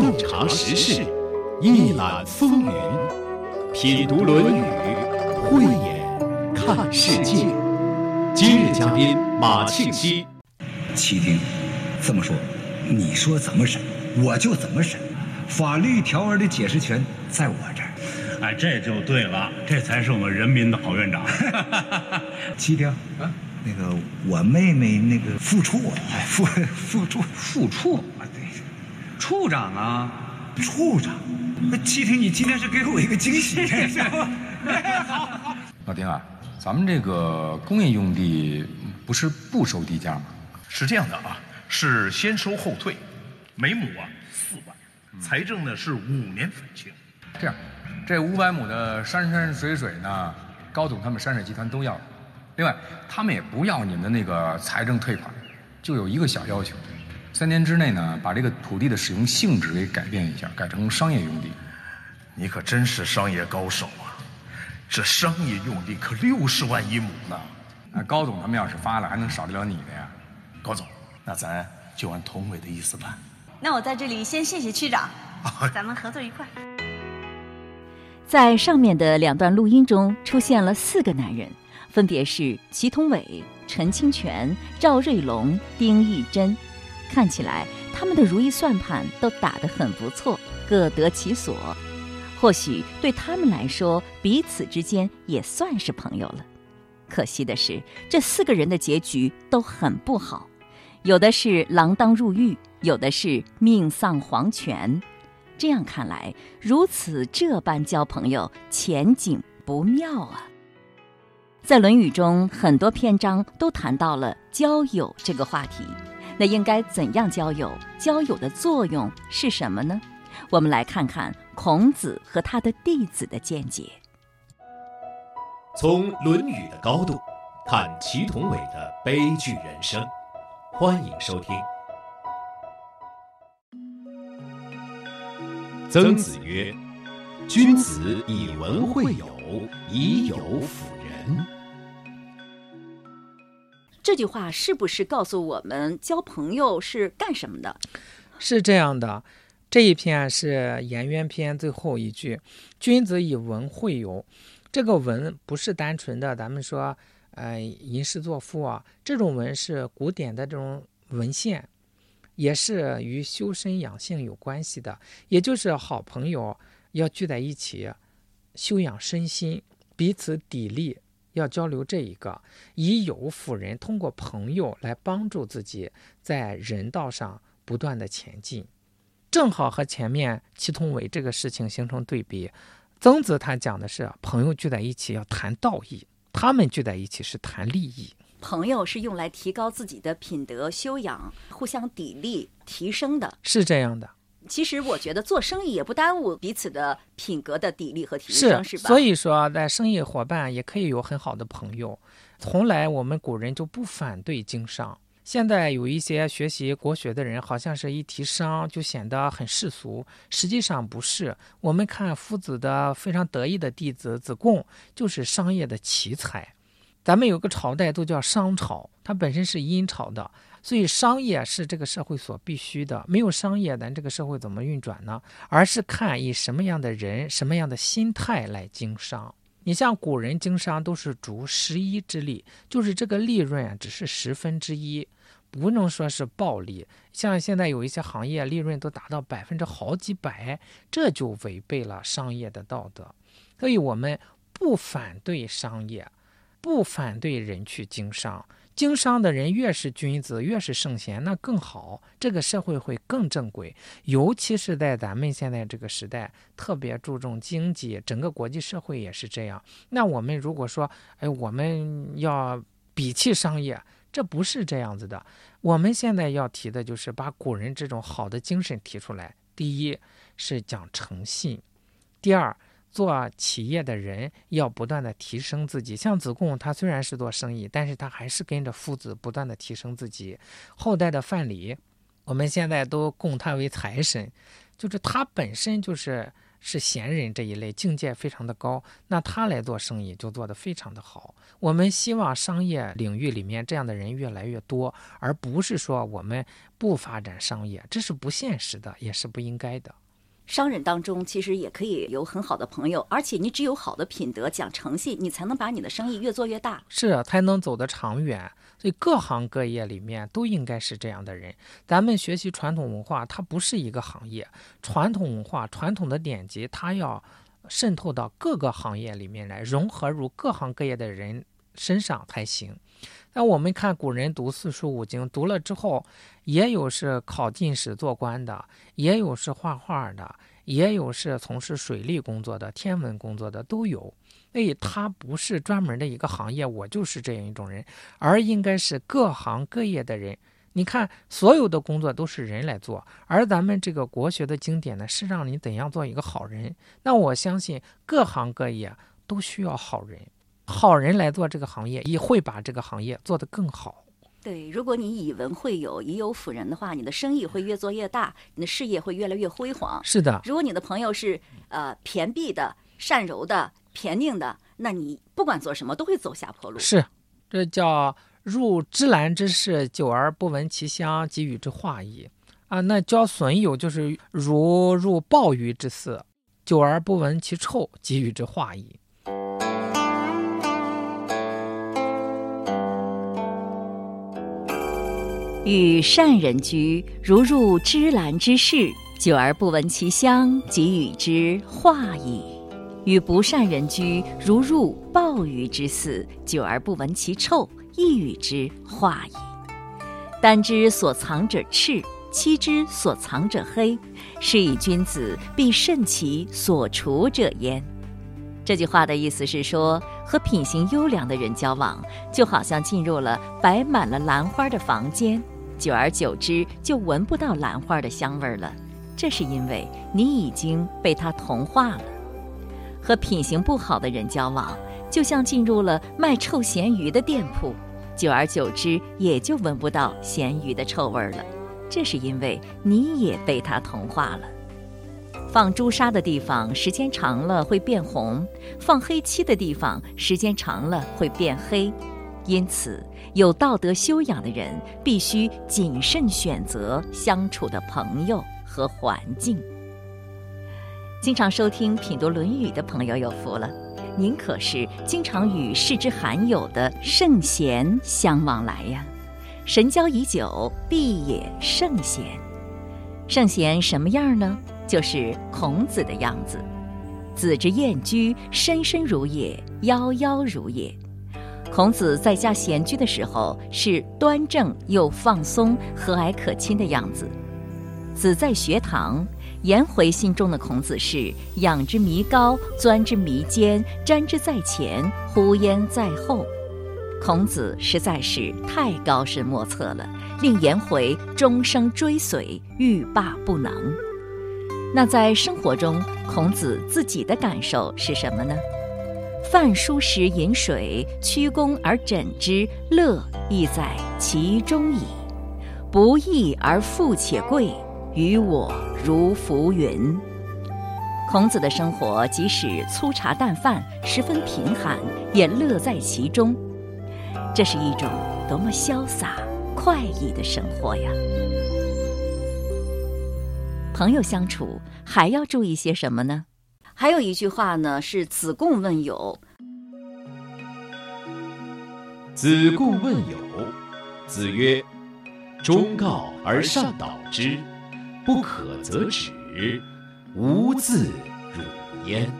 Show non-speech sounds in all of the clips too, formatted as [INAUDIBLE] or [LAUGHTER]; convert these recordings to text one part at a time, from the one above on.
洞察时事，一览风云，品读《论语》，慧眼看世界。今日嘉宾马庆西，七听，这么说，你说怎么审，我就怎么审，法律条文的解释权在我这儿。哎，这就对了，这才是我们人民的好院长。[LAUGHS] 七听啊，那个我妹妹那个副处，哎，副副处副处啊，对，处长啊，处长。那七婷，你今天是给我一个惊喜。[LAUGHS] 老丁啊，咱们这个工业用地不是不收地价吗？是这样的啊，是先收后退，每亩啊四万，财政呢是五年返清。这样，这五百亩的山山水水呢，高总他们山水集团都要。另外，他们也不要你们的那个财政退款，就有一个小要求：三年之内呢，把这个土地的使用性质给改变一下，改成商业用地。你可真是商业高手啊！这商业用地可六十万一亩呢。那高总他们要是发了，还能少得了你的呀？高总，那咱就按童伟的意思办。那我在这里先谢谢区长，咱们合作愉快。在上面的两段录音中出现了四个男人，分别是祁同伟、陈清泉、赵瑞龙、丁义珍。看起来他们的如意算盘都打得很不错，各得其所。或许对他们来说，彼此之间也算是朋友了。可惜的是，这四个人的结局都很不好，有的是锒铛入狱，有的是命丧黄泉。这样看来，如此这般交朋友，前景不妙啊。在《论语》中，很多篇章都谈到了交友这个话题。那应该怎样交友？交友的作用是什么呢？我们来看看孔子和他的弟子的见解。从《论语》的高度看祁同伟的悲剧人生，欢迎收听。曾子曰：“君子以文会友，以友辅仁。”这句话是不是告诉我们交朋友是干什么的？是这样的，这一篇是颜渊篇最后一句：“君子以文会友。”这个文不是单纯的咱们说，呃，吟诗作赋啊，这种文是古典的这种文献。也是与修身养性有关系的，也就是好朋友要聚在一起，修养身心，彼此砥砺，要交流这一个，以友辅人，通过朋友来帮助自己在人道上不断的前进，正好和前面祁同伟这个事情形成对比。曾子他讲的是朋友聚在一起要谈道义，他们聚在一起是谈利益。朋友是用来提高自己的品德修养、互相砥砺、提升的，是这样的。其实我觉得做生意也不耽误彼此的品格的砥砺和提升，是吧？所以说，在生意伙伴也可以有很好的朋友。从来我们古人就不反对经商。现在有一些学习国学的人，好像是一提商就显得很世俗，实际上不是。我们看夫子的非常得意的弟子子贡，就是商业的奇才。咱们有个朝代都叫商朝，它本身是殷朝的，所以商业是这个社会所必须的。没有商业，咱这个社会怎么运转呢？而是看以什么样的人、什么样的心态来经商。你像古人经商都是逐十一之利，就是这个利润啊，只是十分之一，不能说是暴利。像现在有一些行业利润都达到百分之好几百，这就违背了商业的道德。所以我们不反对商业。不反对人去经商，经商的人越是君子，越是圣贤，那更好，这个社会会更正轨。尤其是在咱们现在这个时代，特别注重经济，整个国际社会也是这样。那我们如果说，哎，我们要鄙弃商业，这不是这样子的。我们现在要提的就是把古人这种好的精神提出来。第一是讲诚信，第二。做企业的人要不断的提升自己，像子贡，他虽然是做生意，但是他还是跟着夫子不断的提升自己。后代的范蠡，我们现在都供他为财神，就是他本身就是是闲人这一类，境界非常的高，那他来做生意就做得非常的好。我们希望商业领域里面这样的人越来越多，而不是说我们不发展商业，这是不现实的，也是不应该的。商人当中其实也可以有很好的朋友，而且你只有好的品德、讲诚信，你才能把你的生意越做越大，是才能走得长远。所以各行各业里面都应该是这样的人。咱们学习传统文化，它不是一个行业，传统文化、传统的典籍，它要渗透到各个行业里面来，融合入各行各业的人身上才行。那我们看古人读四书五经，读了之后，也有是考进士做官的，也有是画画的，也有是从事水利工作的、天文工作的，都有。所以他不是专门的一个行业，我就是这样一种人，而应该是各行各业的人。你看，所有的工作都是人来做，而咱们这个国学的经典呢，是让你怎样做一个好人。那我相信各行各业都需要好人，好人来做这个行业，也会把这个行业做得更好。对，如果你以文会友，以友辅人的话，你的生意会越做越大，你的事业会越来越辉煌。是的，如果你的朋友是呃偏僻的、善柔的。偏佞的，那你不管做什么都会走下坡路。是，这叫入芝兰之室，久而不闻其香，即与之化矣。啊，那交损友就是如入鲍鱼之肆，久而不闻其臭，即与之化矣。与善人居，如入芝兰之室，久而不闻其香，即与之化矣。与不善人居，如入鲍鱼之肆，久而不闻其臭，亦与之化矣。丹之所藏者赤，漆之所藏者黑，是以君子必慎其所处者焉。这句话的意思是说，和品行优良的人交往，就好像进入了摆满了兰花的房间，久而久之就闻不到兰花的香味了。这是因为你已经被它同化了。和品行不好的人交往，就像进入了卖臭咸鱼的店铺，久而久之也就闻不到咸鱼的臭味了。这是因为你也被它同化了。放朱砂的地方，时间长了会变红；放黑漆的地方，时间长了会变黑。因此，有道德修养的人必须谨慎选择相处的朋友和环境。经常收听品读《论语》的朋友有福了，您可是经常与世之罕有的圣贤相往来呀。神交已久，必也圣贤。圣贤什么样呢？就是孔子的样子。子之燕居，深深如也，夭夭如也。孔子在家闲居的时候，是端正又放松、和蔼可亲的样子。子在学堂。颜回心中的孔子是仰之弥高，钻之弥坚，瞻之在前，呼焉在后。孔子实在是太高深莫测了，令颜回终生追随，欲罢不能。那在生活中，孔子自己的感受是什么呢？饭疏食饮水，曲肱而枕之，乐亦在其中矣。不义而富且贵。于我如浮云。孔子的生活即使粗茶淡饭，十分贫寒，也乐在其中。这是一种多么潇洒快意的生活呀！朋友相处还要注意些什么呢？还有一句话呢，是子贡问友。子贡问友，子曰：“忠告而上导之。”不可则止，无自辱焉。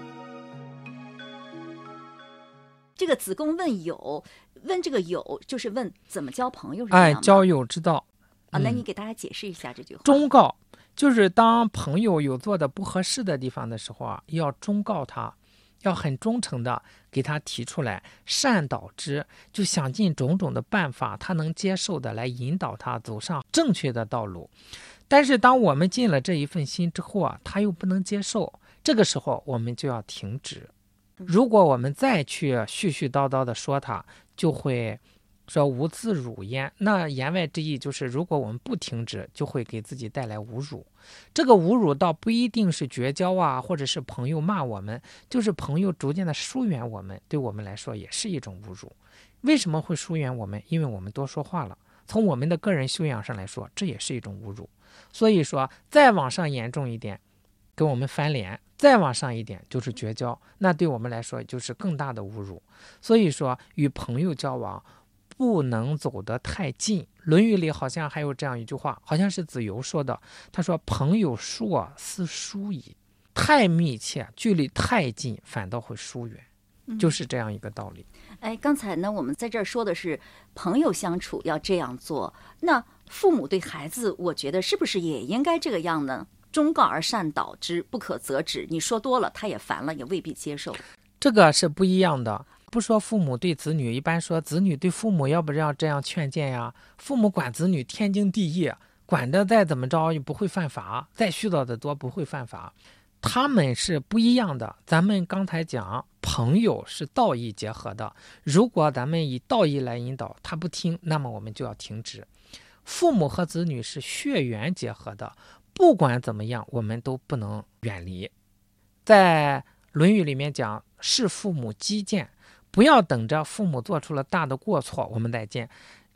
这个子贡问友，问这个友就是问怎么交朋友，哎，交友之道啊。那你给大家解释一下这句话。忠告就是当朋友有做的不合适的地方的时候啊，要忠告他，要很忠诚的给他提出来，善导之，就想尽种种的办法，他能接受的来引导他走上正确的道路。但是，当我们尽了这一份心之后啊，他又不能接受，这个时候我们就要停止。如果我们再去絮絮叨叨的说他，就会说无自辱焉。那言外之意就是，如果我们不停止，就会给自己带来侮辱。这个侮辱倒不一定是绝交啊，或者是朋友骂我们，就是朋友逐渐的疏远我们，对我们来说也是一种侮辱。为什么会疏远我们？因为我们多说话了。从我们的个人修养上来说，这也是一种侮辱。所以说，再往上严重一点，跟我们翻脸；再往上一点就是绝交，那对我们来说就是更大的侮辱。所以说，与朋友交往不能走得太近。《论语》里好像还有这样一句话，好像是子游说的。他说：“朋友疏，思疏矣。”太密切，距离太近，反倒会疏远。就是这样一个道理。哎，刚才呢，我们在这儿说的是朋友相处要这样做，那父母对孩子，我觉得是不是也应该这个样呢？忠告而善导之，不可则止。你说多了，他也烦了，也未必接受。这个是不一样的。不说父母对子女，一般说子女对父母，要不要这样劝谏呀？父母管子女天经地义，管的再怎么着也不会犯法，再絮叨的多不会犯法。他们是不一样的。咱们刚才讲。朋友是道义结合的，如果咱们以道义来引导，他不听，那么我们就要停止。父母和子女是血缘结合的，不管怎么样，我们都不能远离。在《论语》里面讲，视父母积见，不要等着父母做出了大的过错，我们再见，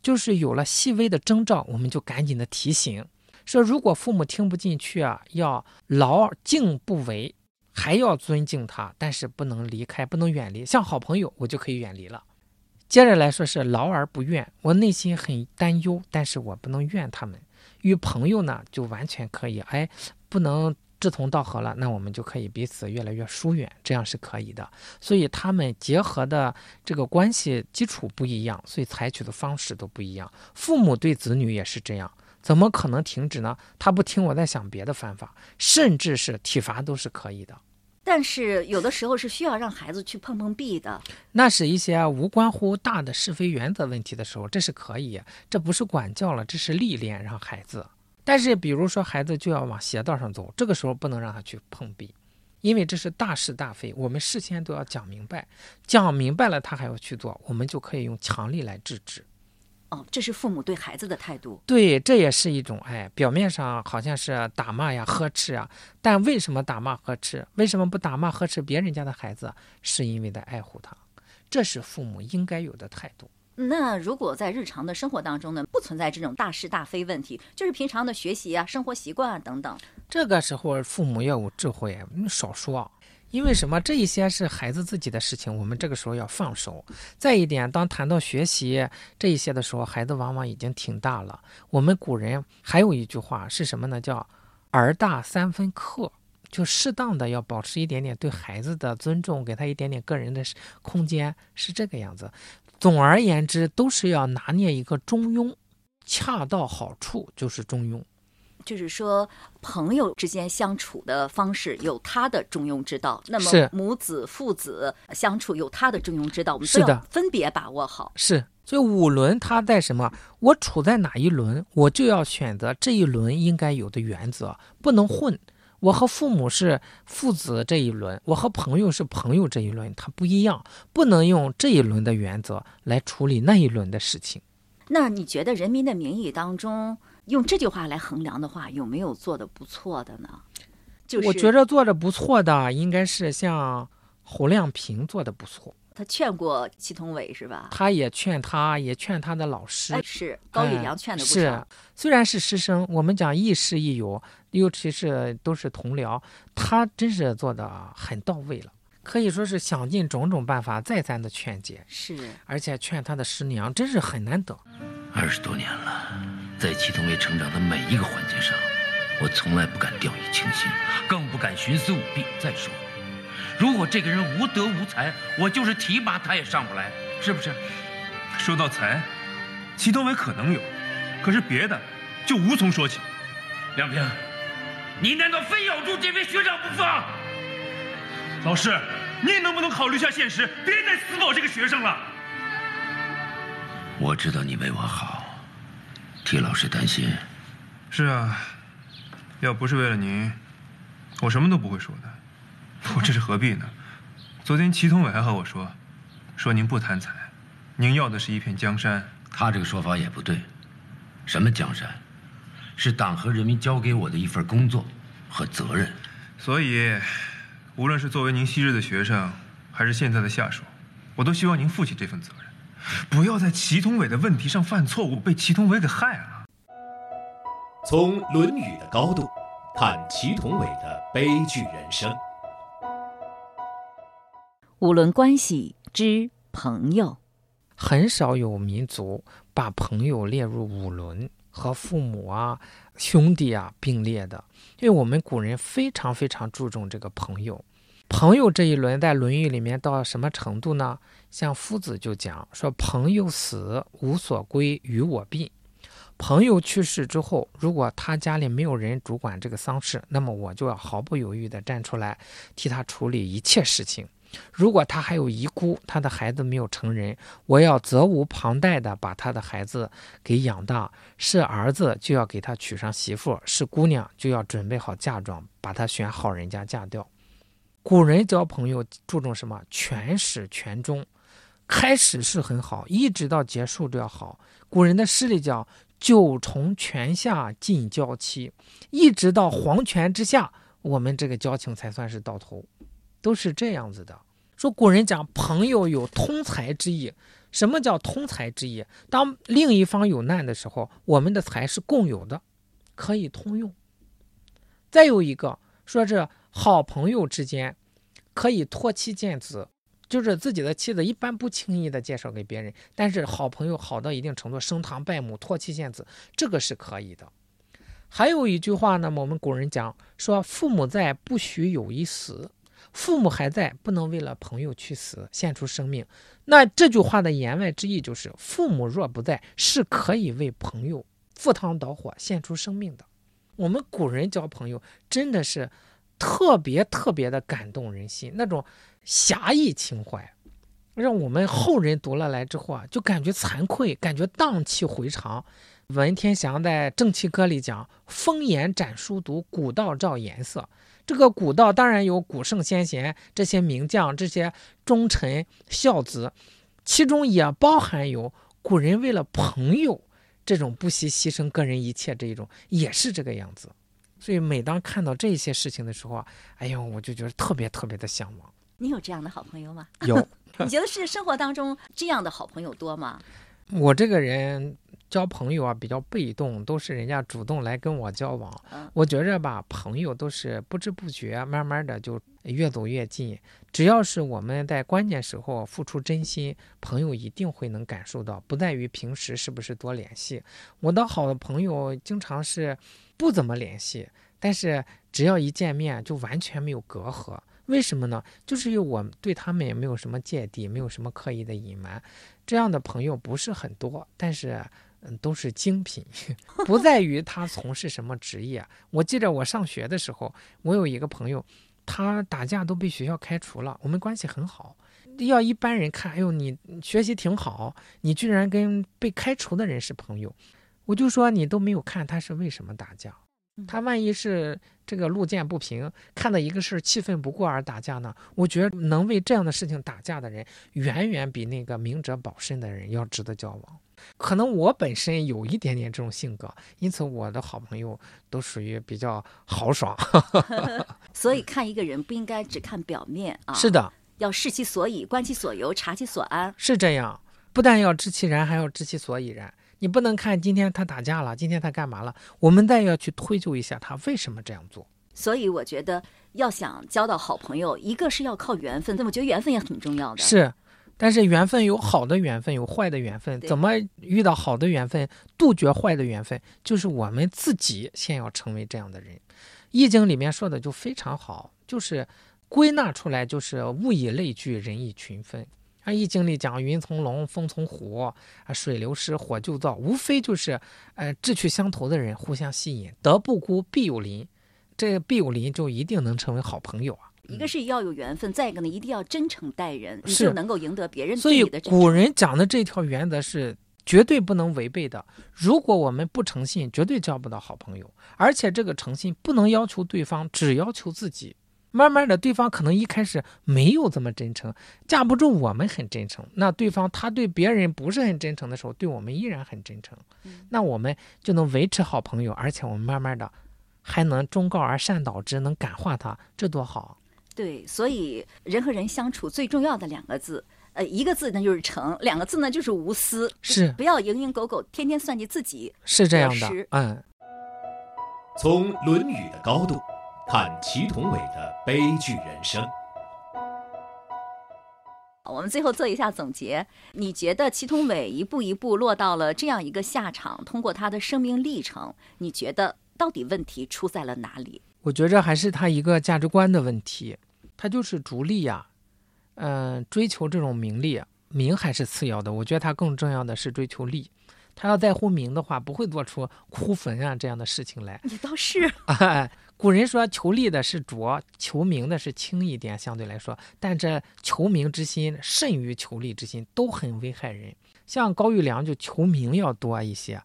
就是有了细微的征兆，我们就赶紧的提醒，说如果父母听不进去啊，要劳敬不为。还要尊敬他，但是不能离开，不能远离。像好朋友，我就可以远离了。接着来说是劳而不怨，我内心很担忧，但是我不能怨他们。与朋友呢，就完全可以，哎，不能志同道合了，那我们就可以彼此越来越疏远，这样是可以的。所以他们结合的这个关系基础不一样，所以采取的方式都不一样。父母对子女也是这样。怎么可能停止呢？他不听，我在想别的方法，甚至是体罚都是可以的。但是有的时候是需要让孩子去碰碰壁的。那是一些无关乎大的是非原则问题的时候，这是可以，这不是管教了，这是历练让孩子。但是比如说孩子就要往邪道上走，这个时候不能让他去碰壁，因为这是大是大非，我们事先都要讲明白，讲明白了他还要去做，我们就可以用强力来制止。哦，这是父母对孩子的态度。对，这也是一种爱。表面上好像是打骂呀、呵斥啊，但为什么打骂呵斥？为什么不打骂呵斥别人家的孩子？是因为在爱护他，这是父母应该有的态度。那如果在日常的生活当中呢，不存在这种大是大非问题，就是平常的学习啊、生活习惯啊等等，这个时候父母要有智慧，少说。因为什么？这一些是孩子自己的事情，我们这个时候要放手。再一点，当谈到学习这一些的时候，孩子往往已经挺大了。我们古人还有一句话是什么呢？叫“儿大三分克”，就适当的要保持一点点对孩子的尊重，给他一点点个人的空间，是这个样子。总而言之，都是要拿捏一个中庸，恰到好处就是中庸。就是说，朋友之间相处的方式有他的中庸之道。那么母子、父子相处有他的中庸之道，我们都要分别把握好。是，所以五轮它在什么？我处在哪一轮，我就要选择这一轮应该有的原则，不能混。我和父母是父子这一轮，我和朋友是朋友这一轮，它不一样，不能用这一轮的原则来处理那一轮的事情。那你觉得《人民的名义》当中？用这句话来衡量的话，有没有做的不错的呢？就是我觉着做的不错的，应该是像侯亮平做的不错。他劝过祁同伟是吧？他也劝他，也劝他的老师。是高以良劝的不少。是，虽然是师生，我们讲亦师亦友，尤其是都是同僚，他真是做的很到位了，可以说是想尽种种办法再三的劝解。是，而且劝他的师娘，真是很难得。二十多年了。在祁同伟成长的每一个环节上，我从来不敢掉以轻心，更不敢徇私舞弊。再说，如果这个人无德无才，我就是提拔他也上不来，是不是？说到才，祁同伟可能有，可是别的就无从说起。梁平，你难道非咬住这位学长不放？老师，你能不能考虑下现实，别再死保这个学生了？我知道你为我好。替老师担心，是啊，要不是为了您，我什么都不会说的。我这是何必呢？昨天祁同伟还和我说，说您不贪财，您要的是一片江山，他这个说法也不对。什么江山？是党和人民交给我的一份工作和责任。所以，无论是作为您昔日的学生，还是现在的下属，我都希望您负起这份责任，不要在祁同伟的问题上犯错误，被祁同伟给害了。从《论语》的高度看祁同伟的悲剧人生。五伦关系之朋友，很少有民族把朋友列入五伦，和父母啊、兄弟啊并列的。因为我们古人非常非常注重这个朋友。朋友这一轮在《论语》里面到什么程度呢？像夫子就讲说：“朋友死，无所归，与我并。”朋友去世之后，如果他家里没有人主管这个丧事，那么我就要毫不犹豫地站出来，替他处理一切事情。如果他还有遗孤，他的孩子没有成人，我要责无旁贷地把他的孩子给养大。是儿子就要给他娶上媳妇，是姑娘就要准备好嫁妆，把他选好人家嫁掉。古人交朋友注重什么？全始全终，开始是很好，一直到结束都要好。古人的诗里叫。九重泉下尽交期，一直到黄泉之下，我们这个交情才算是到头，都是这样子的。说古人讲朋友有通财之意，什么叫通财之意？当另一方有难的时候，我们的财是共有的，可以通用。再有一个说，是好朋友之间可以托妻见子。就是自己的妻子一般不轻易的介绍给别人，但是好朋友好到一定程度，升堂拜母、托妻献子，这个是可以的。还有一句话呢，我们古人讲说：“父母在，不许有一死；父母还在，不能为了朋友去死，献出生命。”那这句话的言外之意就是，父母若不在，是可以为朋友赴汤蹈火、献出生命的。我们古人交朋友真的是特别特别的感动人心，那种。侠义情怀，让我们后人读了来之后啊，就感觉惭愧，感觉荡气回肠。文天祥在《正气歌》里讲：“风眼展书读，古道照颜色。”这个古道当然有古圣先贤这些名将、这些忠臣孝子，其中也包含有古人为了朋友这种不惜牺牲个人一切这一种，也是这个样子。所以每当看到这些事情的时候啊，哎呦，我就觉得特别特别的向往。你有这样的好朋友吗？有。[LAUGHS] 你觉得是生活当中这样的好朋友多吗？我这个人交朋友啊比较被动，都是人家主动来跟我交往。我觉着吧，朋友都是不知不觉，慢慢的就越走越近。只要是我们在关键时候付出真心，朋友一定会能感受到。不在于平时是不是多联系，我的好的朋友经常是不怎么联系，但是只要一见面就完全没有隔阂。为什么呢？就是因为我对他们也没有什么芥蒂，没有什么刻意的隐瞒，这样的朋友不是很多，但是嗯，都是精品。[LAUGHS] 不在于他从事什么职业。我记得我上学的时候，我有一个朋友，他打架都被学校开除了，我们关系很好。要一般人看，哎呦，你学习挺好，你居然跟被开除的人是朋友，我就说你都没有看他是为什么打架。他万一是这个路见不平，看到一个事气愤不过而打架呢？我觉得能为这样的事情打架的人，远远比那个明哲保身的人要值得交往。可能我本身有一点点这种性格，因此我的好朋友都属于比较豪爽。[LAUGHS] [LAUGHS] 所以看一个人不应该只看表面啊，是的，要视其所以，观其所由，察其所安。是这样，不但要知其然，还要知其所以然。你不能看今天他打架了，今天他干嘛了？我们再要去推究一下他为什么这样做。所以我觉得要想交到好朋友，一个是要靠缘分，但我觉得缘分也很重要的。是，但是缘分有好的缘分，有坏的缘分。怎么遇到好的缘分，杜绝坏的缘分？就是我们自己先要成为这样的人。《易经》里面说的就非常好，就是归纳出来就是物以类聚，人以群分。《易经》里讲“云从龙，风从虎，啊，水流失，火就燥”，无非就是，呃，志趣相投的人互相吸引。德不孤，必有邻，这必有邻就一定能成为好朋友啊。一个是要有缘分，再一个呢，一定要真诚待人，你就能够赢得别人对你的。所以古人讲的这条原则是绝对不能违背的。如果我们不诚信，绝对交不到好朋友。而且这个诚信不能要求对方，只要求自己。慢慢的，对方可能一开始没有这么真诚，架不住我们很真诚。那对方他对别人不是很真诚的时候，对我们依然很真诚，那我们就能维持好朋友，而且我们慢慢的还能忠告而善导之，能感化他，这多好。对，所以人和人相处最重要的两个字，呃，一个字呢就是诚，两个字呢就是无私，是不要蝇营狗苟，天天算计自己。是这样的，嗯。从《论语》的高度看祁同伟的悲剧人生。我们最后做一下总结，你觉得祁同伟一步一步落到了这样一个下场，通过他的生命历程，你觉得到底问题出在了哪里？我觉着还是他一个价值观的问题，他就是逐利呀，嗯，追求这种名利，名还是次要的，我觉得他更重要的是追求利。他要在乎名的话，不会做出哭坟啊这样的事情来。[LAUGHS] 你倒是，[LAUGHS] 古人说求利的是浊，求名的是轻一点，相对来说，但这求名之心甚于求利之心，都很危害人。像高育良就求名要多一些，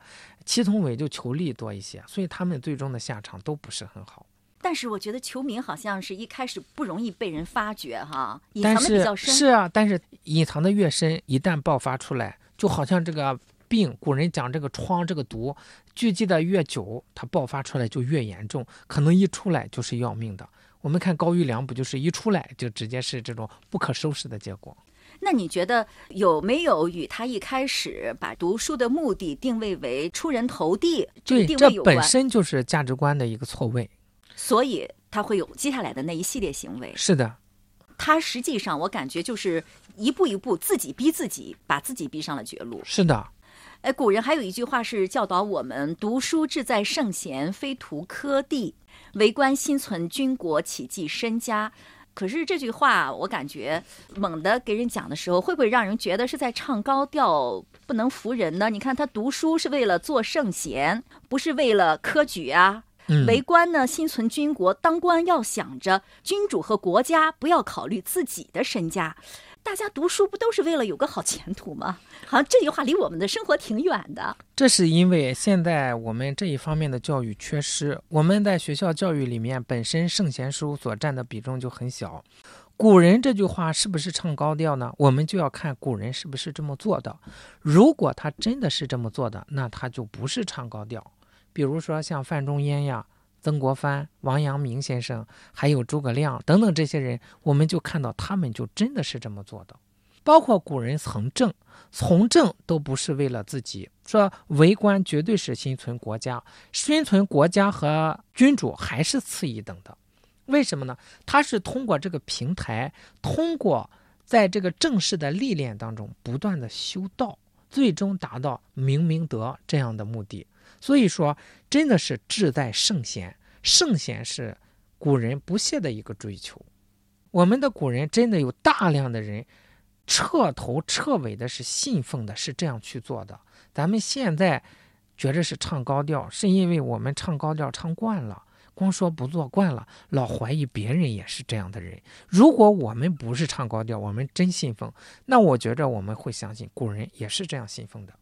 祁同伟就求利多一些，所以他们最终的下场都不是很好。但是我觉得求名好像是一开始不容易被人发觉哈，隐藏的比较深。是啊，但是隐藏的越深，一旦爆发出来，就好像这个。病，古人讲这个疮，这个毒聚集的越久，它爆发出来就越严重，可能一出来就是要命的。我们看高育良，不就是一出来就直接是这种不可收拾的结果？那你觉得有没有与他一开始把读书的目的定位为出人头地对，这本身就是价值观的一个错位，所以他会有接下来的那一系列行为。是的，他实际上我感觉就是一步一步自己逼自己，把自己逼上了绝路。是的。哎，古人还有一句话是教导我们：“读书志在圣贤，非图科第；为官心存军国，岂计身家。”可是这句话，我感觉猛地给人讲的时候，会不会让人觉得是在唱高调，不能服人呢？你看他读书是为了做圣贤，不是为了科举啊。为官呢，心存军国，当官要想着君主和国家，不要考虑自己的身家。大家读书不都是为了有个好前途吗？好像这句话离我们的生活挺远的。这是因为现在我们这一方面的教育缺失，我们在学校教育里面本身圣贤书所占的比重就很小。古人这句话是不是唱高调呢？我们就要看古人是不是这么做的。如果他真的是这么做的，那他就不是唱高调。比如说像范仲淹呀。曾国藩、王阳明先生，还有诸葛亮等等这些人，我们就看到他们就真的是这么做的。包括古人从政，从政都不是为了自己，说为官绝对是心存国家，心存国家和君主还是次一等的。为什么呢？他是通过这个平台，通过在这个正式的历练当中不断的修道，最终达到明明德这样的目的。所以说，真的是志在圣贤，圣贤是古人不懈的一个追求。我们的古人真的有大量的人彻头彻尾的是信奉的，是这样去做的。咱们现在觉着是唱高调，是因为我们唱高调唱惯了，光说不做惯了，老怀疑别人也是这样的人。如果我们不是唱高调，我们真信奉，那我觉着我们会相信古人也是这样信奉的，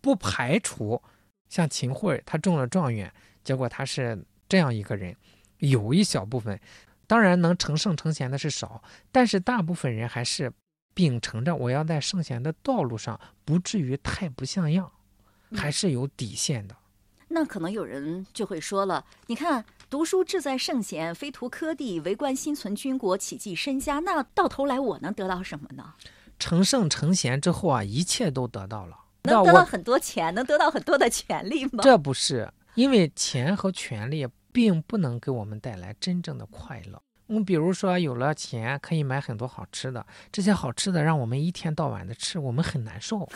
不排除。像秦桧，他中了状元，结果他是这样一个人。有一小部分，当然能成圣成贤的是少，但是大部分人还是秉承着我要在圣贤的道路上，不至于太不像样，还是有底线的。那可能有人就会说了：“你看，读书志在圣贤，非图科第；为官心存军国，岂计身家。”那到头来我能得到什么呢？成圣成贤之后啊，一切都得到了。能得到很多钱，能得到很多的权利吗？这不是，因为钱和权利并不能给我们带来真正的快乐。我们比如说有了钱，可以买很多好吃的，这些好吃的让我们一天到晚的吃，我们很难受。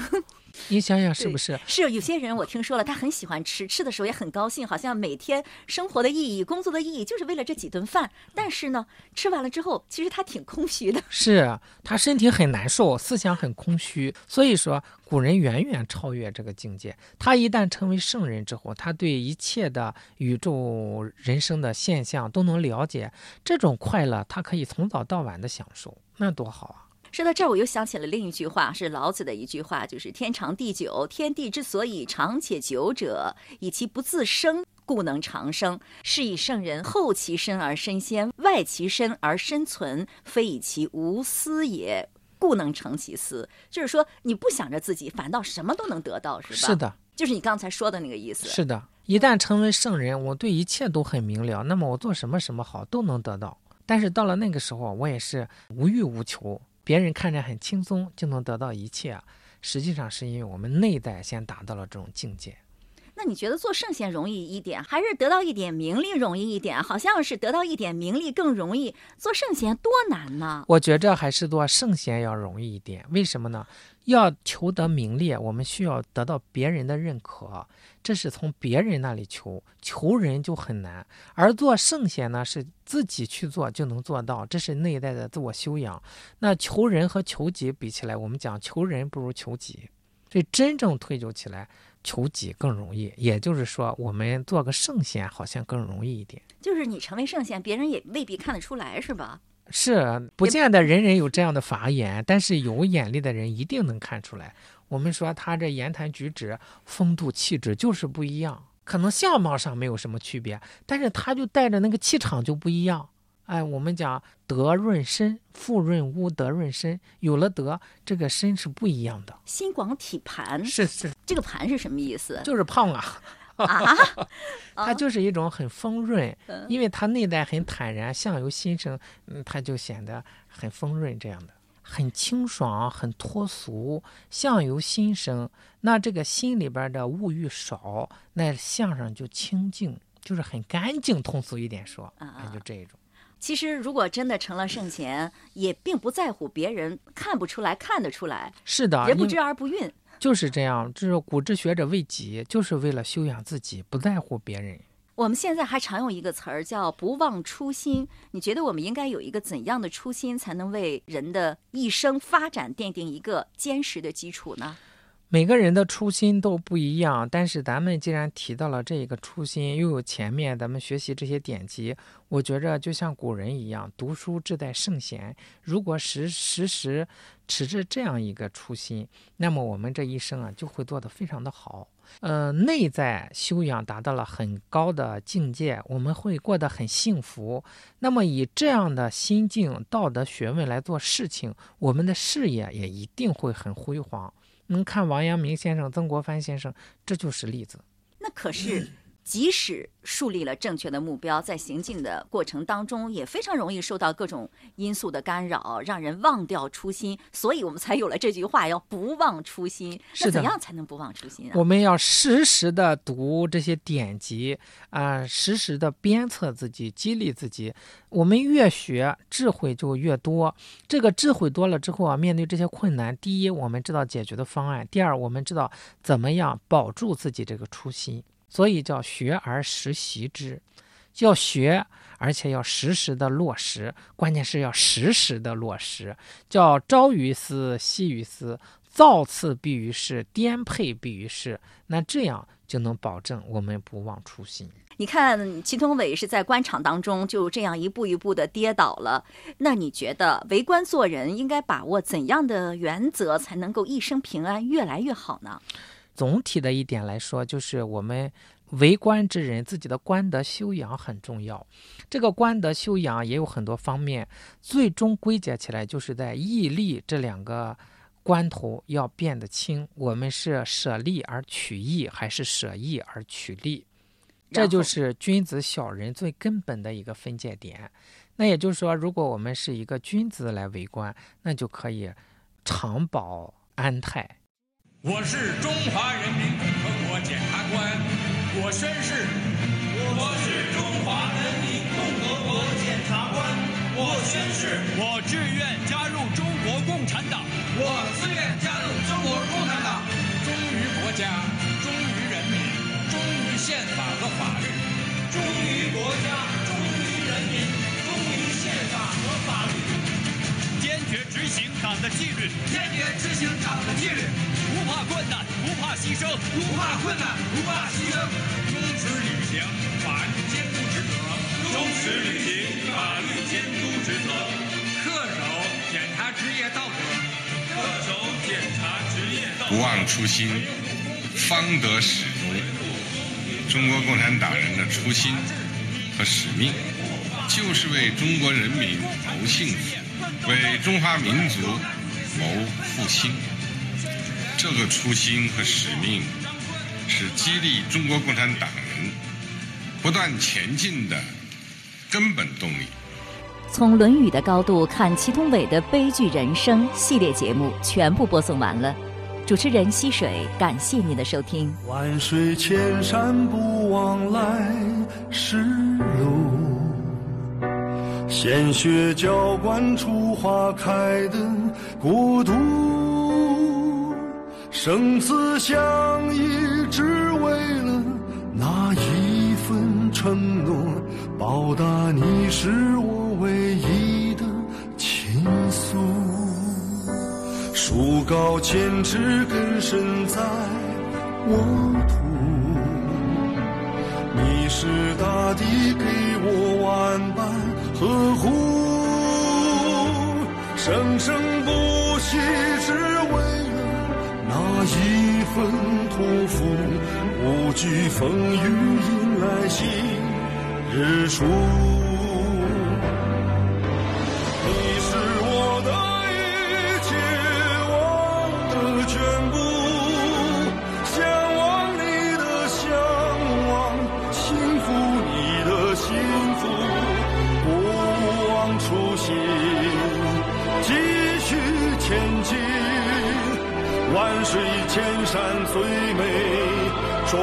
你想想是不是？是有些人我听说了，他很喜欢吃，吃的时候也很高兴，好像每天生活的意义、工作的意义就是为了这几顿饭。但是呢，吃完了之后，其实他挺空虚的。是他身体很难受，思想很空虚。所以说，古人远远超越这个境界。他一旦成为圣人之后，他对一切的宇宙人生的现象都能了解，这种快乐他可以从早到晚的享受，那多好啊！说到这儿，我又想起了另一句话，是老子的一句话，就是“天长地久，天地之所以长且久者，以其不自生，故能长生。是以圣人后其身而身先，外其身而身存，非以其无私也，故能成其私。就是说，你不想着自己，反倒什么都能得到，是吧？是的，就是你刚才说的那个意思。是的，一旦成为圣人，我对一切都很明了，那么我做什么什么好都能得到。但是到了那个时候，我也是无欲无求，别人看着很轻松就能得到一切，实际上是因为我们内在先达到了这种境界。那你觉得做圣贤容易一点，还是得到一点名利容易一点？好像是得到一点名利更容易。做圣贤多难呢？我觉着还是做圣贤要容易一点。为什么呢？要求得名利，我们需要得到别人的认可，这是从别人那里求，求人就很难。而做圣贤呢，是自己去做就能做到，这是内在的自我修养。那求人和求己比起来，我们讲求人不如求己，所以真正退究起来。求己更容易，也就是说，我们做个圣贤好像更容易一点。就是你成为圣贤，别人也未必看得出来，是吧？是，不见得人人有这样的法眼，但是有眼力的人一定能看出来。我们说他这言谈举止、风度气质就是不一样，可能相貌上没有什么区别，但是他就带着那个气场就不一样。哎，我们讲德润身，富润屋，德润身。有了德，这个身是不一样的。心广体盘是是，这个盘是什么意思？就是胖啊，[LAUGHS] 啊，它就是一种很丰润，因为它内在很坦然，相由心生，嗯，它就显得很丰润，这样的很清爽，很脱俗，相由心生。那这个心里边的物欲少，那相声就清净，就是很干净。通俗一点说，啊，就这一种。其实，如果真的成了圣贤，也并不在乎别人看不出来，看得出来。是的，人不知而不愠，就是这样。就是古之学者为己，就是为了修养自己，不在乎别人。我们现在还常用一个词儿叫“不忘初心”。你觉得我们应该有一个怎样的初心，才能为人的一生发展奠定一个坚实的基础呢？每个人的初心都不一样，但是咱们既然提到了这一个初心，又有前面咱们学习这些典籍，我觉着就像古人一样，读书志在圣贤。如果时时时持着这样一个初心，那么我们这一生啊就会做得非常的好。呃，内在修养达到了很高的境界，我们会过得很幸福。那么以这样的心境、道德学问来做事情，我们的事业也一定会很辉煌。能看王阳明先生、曾国藩先生，这就是例子。那可是。即使树立了正确的目标，在行进的过程当中，也非常容易受到各种因素的干扰，让人忘掉初心。所以我们才有了这句话：要不忘初心。那怎样才能不忘初心啊？我们要时时的读这些典籍啊，时时的鞭策自己，激励自己。我们越学，智慧就越多。这个智慧多了之后啊，面对这些困难，第一，我们知道解决的方案；第二，我们知道怎么样保住自己这个初心。所以叫学而时习之，要学，而且要实时的落实，关键是要实时的落实。叫朝于斯，夕于斯，造次必于事，颠沛必于事。那这样就能保证我们不忘初心。你看，祁同伟是在官场当中就这样一步一步的跌倒了。那你觉得为官做人应该把握怎样的原则，才能够一生平安，越来越好呢？总体的一点来说，就是我们为官之人自己的官德修养很重要。这个官德修养也有很多方面，最终归结起来就是在义利这两个关头要变得清。我们是舍利而取义，还是舍义而取利？这就是君子小人最根本的一个分界点。那也就是说，如果我们是一个君子来为官，那就可以长保安泰。我是中华人民共和国检察官，我宣誓。我是中华人民共和国检察官，我宣誓。我志愿加入中国共产党，我自愿加入中国共产党。忠于国家，忠于人民，忠于宪法和法律。忠于国家，忠于人民，忠于宪法和法律。坚决执行党的纪律，坚决执行党的纪律。不怕困难，不怕牺牲，不怕困难，不怕牺牲，忠实履行法律监督职责，忠实履行法律监督职责，恪守检察职业道德，恪守检察职业道德。不忘初心，方得始终。中国共产党人的初心和使命，就是为中国人民谋幸福，为中华民族谋复兴。这个初心和使命，是激励中国共产党人不断前进的根本动力。从《论语》的高度看祁同伟的悲剧人生系列节目全部播送完了。主持人溪水，感谢您的收听。万水千山不往来时路，鲜血浇灌出花开的国度。生死相依，只为了那一份承诺，报答你是我唯一的倾诉。树高千尺，根深在沃土。你是大地给我万般呵护，生生不息，只为了那一份托付。无惧风雨，迎来新日出。万水千山最美，中